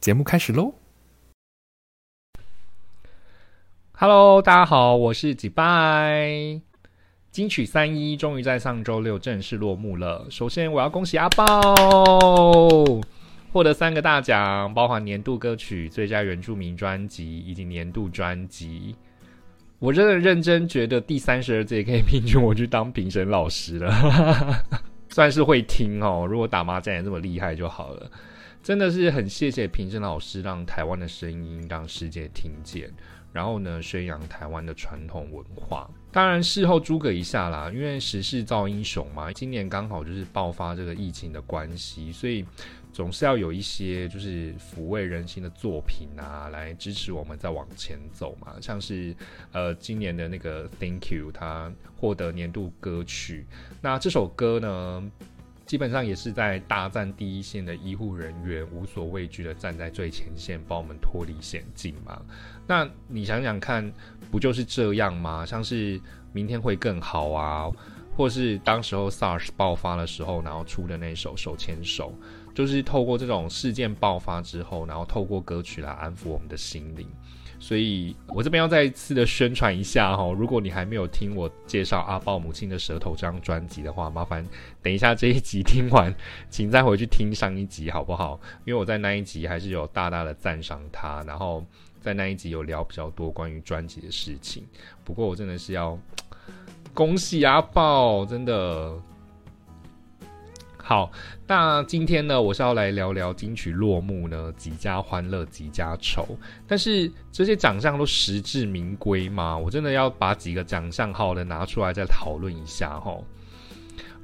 节目开始喽！Hello，大家好，我是几拜。金曲三一终于在上周六正式落幕了。首先，我要恭喜阿豹获得三个大奖，包含年度歌曲、最佳原住民专辑以及年度专辑。我真的认真觉得第三十二届可以聘请我去当评审老师了，算是会听哦。如果打麻将也这么厉害就好了。真的是很谢谢评审老师，让台湾的声音让世界听见，然后呢，宣扬台湾的传统文化。当然事后诸葛一下啦，因为时势造英雄嘛，今年刚好就是爆发这个疫情的关系，所以总是要有一些就是抚慰人心的作品啊，来支持我们再往前走嘛。像是呃今年的那个 Thank You，他获得年度歌曲，那这首歌呢？基本上也是在大战第一线的医护人员，无所畏惧的站在最前线，帮我们脱离险境嘛。那你想想看，不就是这样吗？像是明天会更好啊，或是当时候 SARS 爆发的时候，然后出的那首手牵手，就是透过这种事件爆发之后，然后透过歌曲来安抚我们的心灵。所以我这边要再一次的宣传一下哈，如果你还没有听我介绍阿豹母亲的舌头这张专辑的话，麻烦等一下这一集听完，请再回去听上一集好不好？因为我在那一集还是有大大的赞赏他，然后在那一集有聊比较多关于专辑的事情。不过我真的是要 恭喜阿豹，真的。好，那今天呢，我是要来聊聊金曲落幕呢，几家欢乐几家愁。但是这些奖项都实至名归吗？我真的要把几个奖项好的拿出来再讨论一下哈。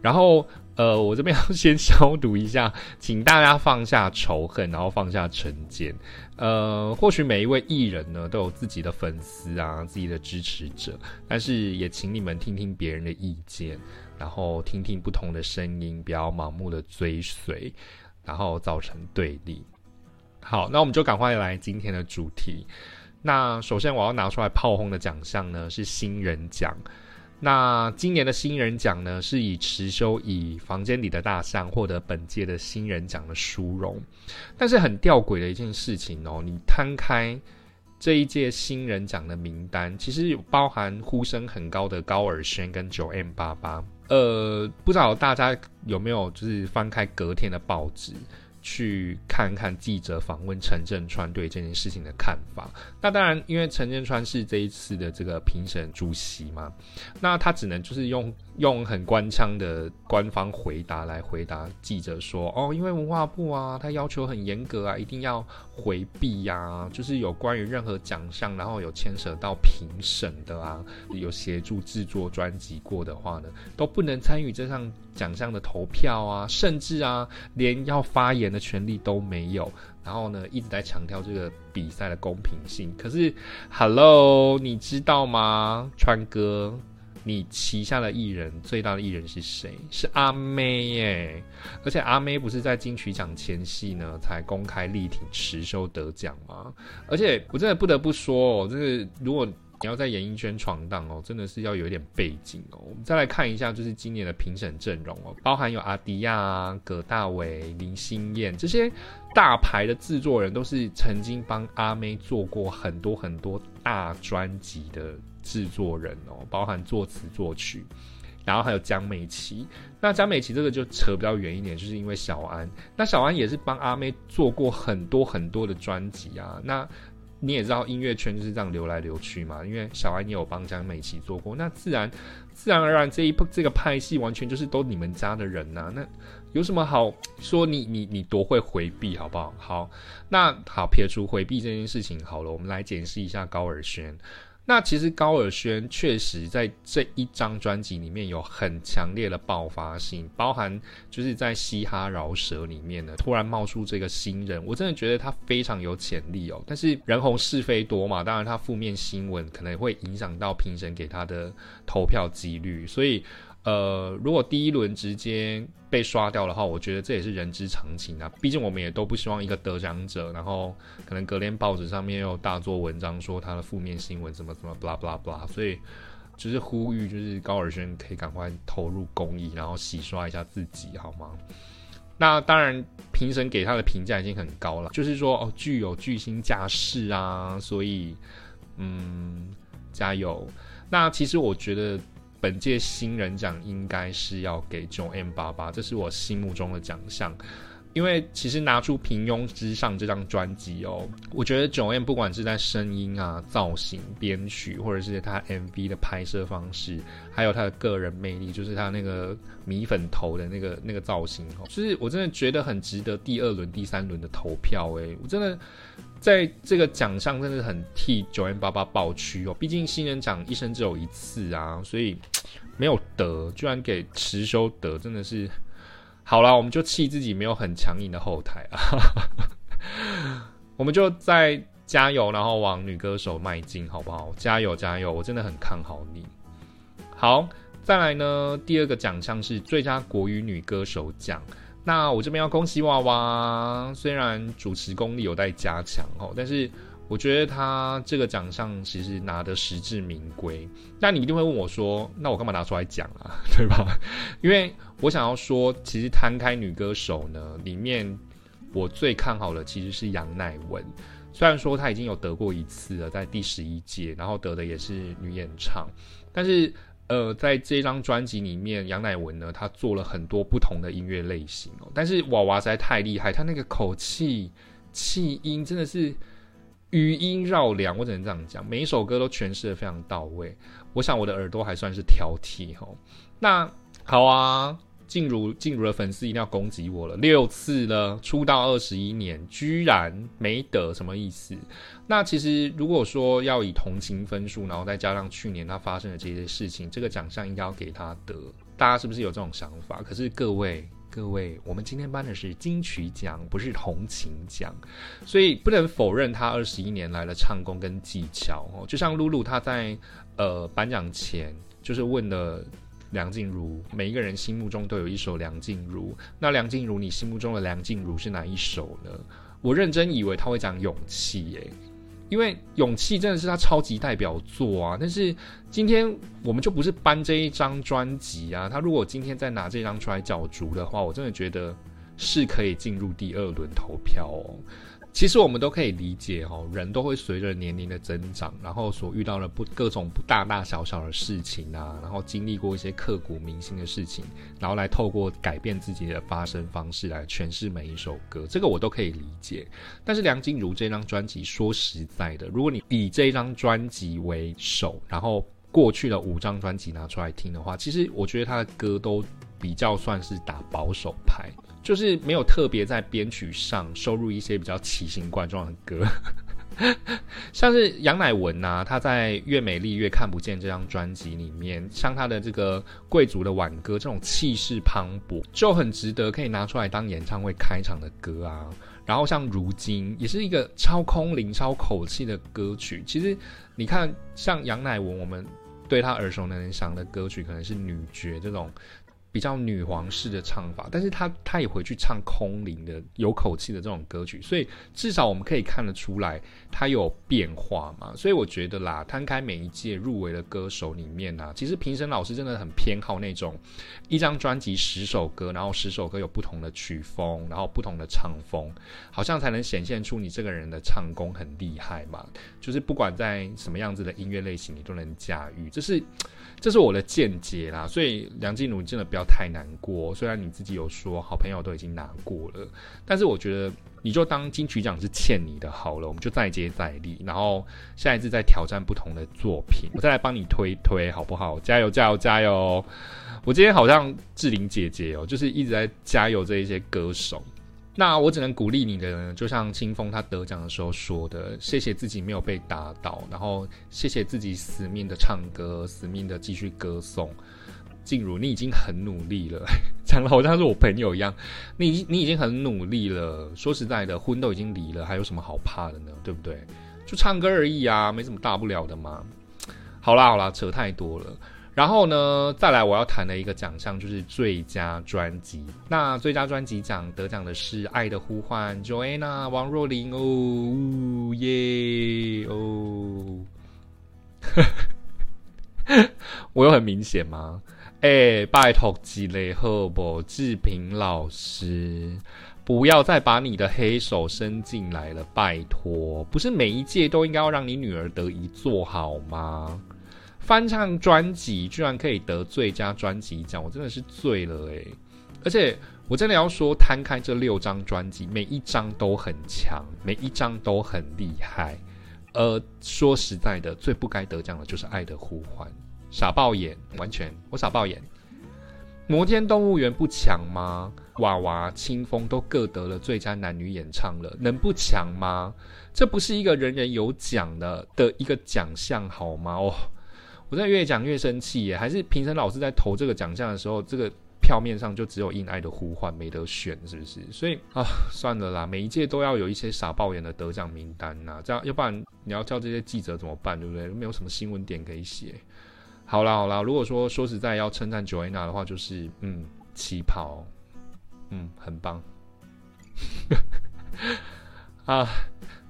然后呃，我这边要先消毒一下，请大家放下仇恨，然后放下成见。呃，或许每一位艺人呢都有自己的粉丝啊，自己的支持者，但是也请你们听听别人的意见。然后听听不同的声音，不要盲目的追随，然后造成对立。好，那我们就赶快来今天的主题。那首先我要拿出来炮轰的奖项呢是新人奖。那今年的新人奖呢是以池修以房间里的大象获得本届的新人奖的殊荣。但是很吊诡的一件事情哦，你摊开。这一届新人奖的名单，其实有包含呼声很高的高尔宣跟九 M 八八。呃，不知道大家有没有就是翻开隔天的报纸。去看看记者访问陈振川对这件事情的看法。那当然，因为陈振川是这一次的这个评审主席嘛，那他只能就是用用很官腔的官方回答来回答记者说：“哦，因为文化部啊，他要求很严格啊，一定要回避呀，就是有关于任何奖项，然后有牵扯到评审的啊，有协助制作专辑过的话呢，都不能参与这项奖项的投票啊，甚至啊，连要发言。”的权利都没有，然后呢，一直在强调这个比赛的公平性。可是，Hello，你知道吗，川哥，你旗下的艺人最大的艺人是谁？是阿妹耶！而且阿妹不是在金曲奖前夕呢，才公开力挺持修得奖吗？而且我真的不得不说，哦，就是如果。你要在演艺圈闯荡哦，真的是要有一点背景哦。我们再来看一下，就是今年的评审阵容哦，包含有阿迪亚、葛大为、林心燕这些大牌的制作人，都是曾经帮阿妹做过很多很多大专辑的制作人哦，包含作词作曲。然后还有江美琪，那江美琪这个就扯比较远一点，就是因为小安，那小安也是帮阿妹做过很多很多的专辑啊，那。你也知道音乐圈就是这样流来流去嘛，因为小安也有帮江美琪做过，那自然自然而然这一部这个派系完全就是都你们家的人呐，那有什么好说你你你多会回避好不好？好，那好撇除回避这件事情好了，我们来检视一下高尔轩。那其实高尔宣确实在这一张专辑里面有很强烈的爆发性，包含就是在嘻哈饶舌里面呢，突然冒出这个新人，我真的觉得他非常有潜力哦。但是人红是非多嘛，当然他负面新闻可能会影响到评审给他的投票几率，所以呃，如果第一轮直接被刷掉的话，我觉得这也是人之常情啊。毕竟我们也都不希望一个得奖者，然后可能隔天报纸上面又大做文章说他的负面新闻怎么怎么，blah blah blah。所以就是呼吁，就是高尔轩可以赶快投入公益，然后洗刷一下自己，好吗？那当然，评审给他的评价已经很高了，就是说哦，具有巨星架势啊，所以嗯，加油。那其实我觉得。本届新人奖应该是要给九 M 八八，这是我心目中的奖项。因为其实拿出《平庸之上》这张专辑哦，我觉得九 M 不管是在声音啊、造型、编曲，或者是他 MV 的拍摄方式，还有他的个人魅力，就是他那个米粉头的那个那个造型哦，就是我真的觉得很值得第二轮、第三轮的投票诶，我真的。在这个奖项真的很替九 N 八八抱屈哦，毕竟新人奖一生只有一次啊，所以没有得，居然给池修得，真的是好了，我们就气自己没有很强硬的后台啊，我们就再加油，然后往女歌手迈进，好不好？加油加油，我真的很看好你。好，再来呢，第二个奖项是最佳国语女歌手奖。那我这边要恭喜娃娃，虽然主持功力有待加强哦，但是我觉得他这个奖项其实拿的实至名归。那你一定会问我说，那我干嘛拿出来讲啊？对吧？因为我想要说，其实摊开女歌手呢，里面我最看好的其实是杨乃文。虽然说她已经有得过一次了，在第十一届，然后得的也是女演唱，但是。呃，在这张专辑里面，杨乃文呢，他做了很多不同的音乐类型哦。但是娃娃实在太厉害，他那个口气、气音真的是余音绕梁，我只能这样讲。每一首歌都诠释的非常到位。我想我的耳朵还算是挑剔哈。那好啊。静茹，静茹的粉丝一定要攻击我了，六次了，出道二十一年，居然没得，什么意思？那其实如果说要以同情分数，然后再加上去年他发生的这些事情，这个奖项应该要给他得。大家是不是有这种想法？可是各位，各位，我们今天颁的是金曲奖，不是同情奖，所以不能否认他二十一年来的唱功跟技巧哦。就像露露，他在呃颁奖前就是问了。梁静茹，每一个人心目中都有一首梁静茹。那梁静茹，你心目中的梁静茹是哪一首呢？我认真以为他会讲《勇气》耶，因为《勇气》真的是他超级代表作啊。但是今天我们就不是颁这一张专辑啊。他如果今天再拿这张出来角逐的话，我真的觉得是可以进入第二轮投票哦。其实我们都可以理解哦，人都会随着年龄的增长，然后所遇到的不各种不大大小小的事情啊，然后经历过一些刻骨铭心的事情，然后来透过改变自己的发声方式来诠释每一首歌，这个我都可以理解。但是梁静茹这张专辑，说实在的，如果你以这张专辑为首，然后过去的五张专辑拿出来听的话，其实我觉得他的歌都比较算是打保守牌。就是没有特别在编曲上收入一些比较奇形怪状的歌，像是杨乃文呐，他在《越美丽越看不见》这张专辑里面，像他的这个贵族的挽歌，这种气势磅礴，就很值得可以拿出来当演唱会开场的歌啊。然后像如今，也是一个超空灵、超口气的歌曲。其实你看，像杨乃文，我们对他耳熟能详的歌曲，可能是《女爵》这种。比较女皇式的唱法，但是他他也回去唱空灵的有口气的这种歌曲，所以至少我们可以看得出来他有变化嘛。所以我觉得啦，摊开每一届入围的歌手里面呢，其实评审老师真的很偏好那种一张专辑十首歌，然后十首歌有不同的曲风，然后不同的唱风，好像才能显现出你这个人的唱功很厉害嘛。就是不管在什么样子的音乐类型，你都能驾驭，这是。这是我的见解啦，所以梁静茹真的不要太难过。虽然你自己有说好朋友都已经拿过了，但是我觉得你就当金曲奖是欠你的好了，我们就再接再厉，然后下一次再挑战不同的作品，我再来帮你推推好不好？加油加油加油！我今天好像志玲姐姐哦，就是一直在加油这一些歌手。那我只能鼓励你的，呢，就像清风他得奖的时候说的：“谢谢自己没有被打倒，然后谢谢自己死命的唱歌，死命的继续歌颂。”静茹，你已经很努力了，讲的好像是我朋友一样。你你已经很努力了。说实在的，婚都已经离了，还有什么好怕的呢？对不对？就唱歌而已啊，没什么大不了的嘛。好啦好啦，扯太多了。然后呢，再来我要谈的一个奖项就是最佳专辑。那最佳专辑奖得奖的是《爱的呼唤》，Joanna 王若琳哦耶哦。我有很明显吗？哎，拜托吉雷赫伯志平老师，不要再把你的黑手伸进来了，拜托！不是每一届都应该要让你女儿得一座好吗？翻唱专辑居然可以得最佳专辑奖，我真的是醉了哎！而且我真的要说，摊开这六张专辑，每一张都很强，每一张都很厉害。呃，说实在的，最不该得奖的就是《爱的呼唤》，傻爆眼，完全我傻爆眼。摩天动物园不强吗？娃娃、清风都各得了最佳男女演唱了，能不强吗？这不是一个人人有奖的的一个奖项好吗？哦，我在越讲越生气耶！还是评审老师在投这个奖项的时候，这个。票面上就只有《因爱的呼唤》没得选，是不是？所以啊，算了啦，每一届都要有一些傻爆眼的得奖名单呐，这样要不然你要叫这些记者怎么办？对不对？没有什么新闻点可以写。好啦好啦，如果说说实在要称赞 Joanna 的话，就是嗯，旗袍，嗯，很棒。啊，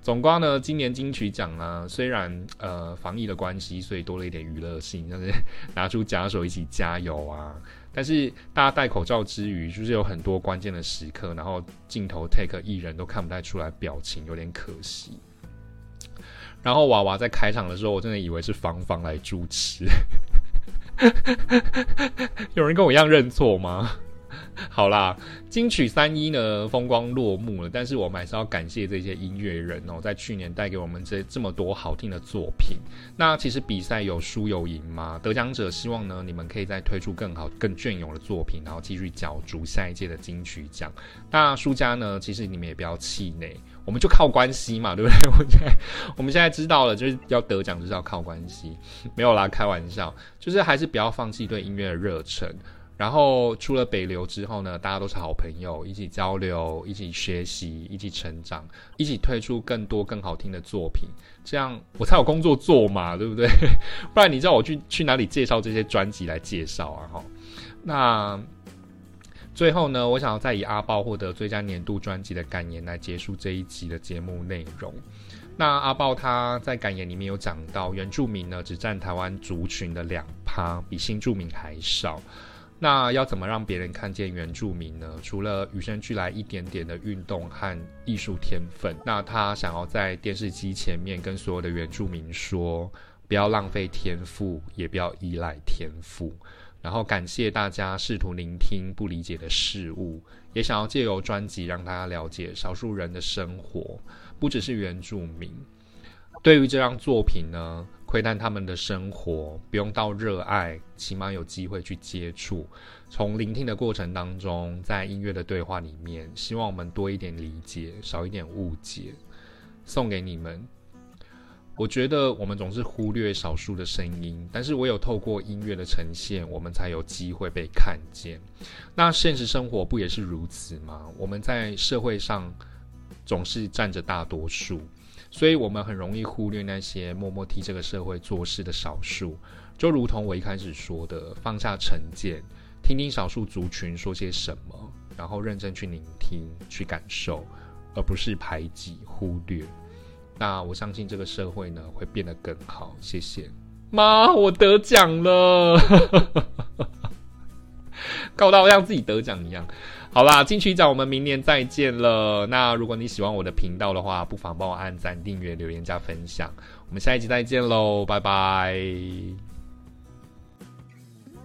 总瓜呢，今年金曲奖呢，虽然呃防疫的关系，所以多了一点娱乐性，但是 拿出假手一起加油啊。但是大家戴口罩之余，就是有很多关键的时刻，然后镜头 take 艺人都看不太出来表情，有点可惜。然后娃娃在开场的时候，我真的以为是芳芳来主持，有人跟我一样认错吗？好啦，金曲三一呢风光落幕了，但是我们还是要感谢这些音乐人哦，在去年带给我们这这么多好听的作品。那其实比赛有输有赢嘛，得奖者希望呢你们可以再推出更好、更隽永的作品，然后继续角逐下一届的金曲奖。那输家呢，其实你们也不要气馁，我们就靠关系嘛，对不对？我现在我们现在知道了，就是要得奖就是要靠关系，没有啦，开玩笑，就是还是不要放弃对音乐的热忱。然后出了北流之后呢，大家都是好朋友，一起交流，一起学习，一起成长，一起推出更多更好听的作品，这样我才有工作做嘛，对不对？不然你知道我去去哪里介绍这些专辑来介绍啊？哈，那最后呢，我想要再以阿豹获得最佳年度专辑的感言来结束这一集的节目内容。那阿豹他在感言里面有讲到，原住民呢只占台湾族群的两趴，比新住民还少。那要怎么让别人看见原住民呢？除了与生俱来一点点的运动和艺术天分，那他想要在电视机前面跟所有的原住民说：不要浪费天赋，也不要依赖天赋。然后感谢大家试图聆听不理解的事物，也想要借由专辑让大家了解少数人的生活，不只是原住民。对于这张作品呢？窥探他们的生活，不用到热爱，起码有机会去接触。从聆听的过程当中，在音乐的对话里面，希望我们多一点理解，少一点误解。送给你们。我觉得我们总是忽略少数的声音，但是唯有透过音乐的呈现，我们才有机会被看见。那现实生活不也是如此吗？我们在社会上总是占着大多数。所以，我们很容易忽略那些默默替这个社会做事的少数，就如同我一开始说的，放下成见，听听少数族群说些什么，然后认真去聆听、去感受，而不是排挤、忽略。那我相信这个社会呢，会变得更好。谢谢，妈，我得奖了，搞到像自己得奖一样。好啦，金曲奖我们明年再见了。那如果你喜欢我的频道的话，不妨帮我按赞、订阅、留言、加分享。我们下一集再见喽，拜拜。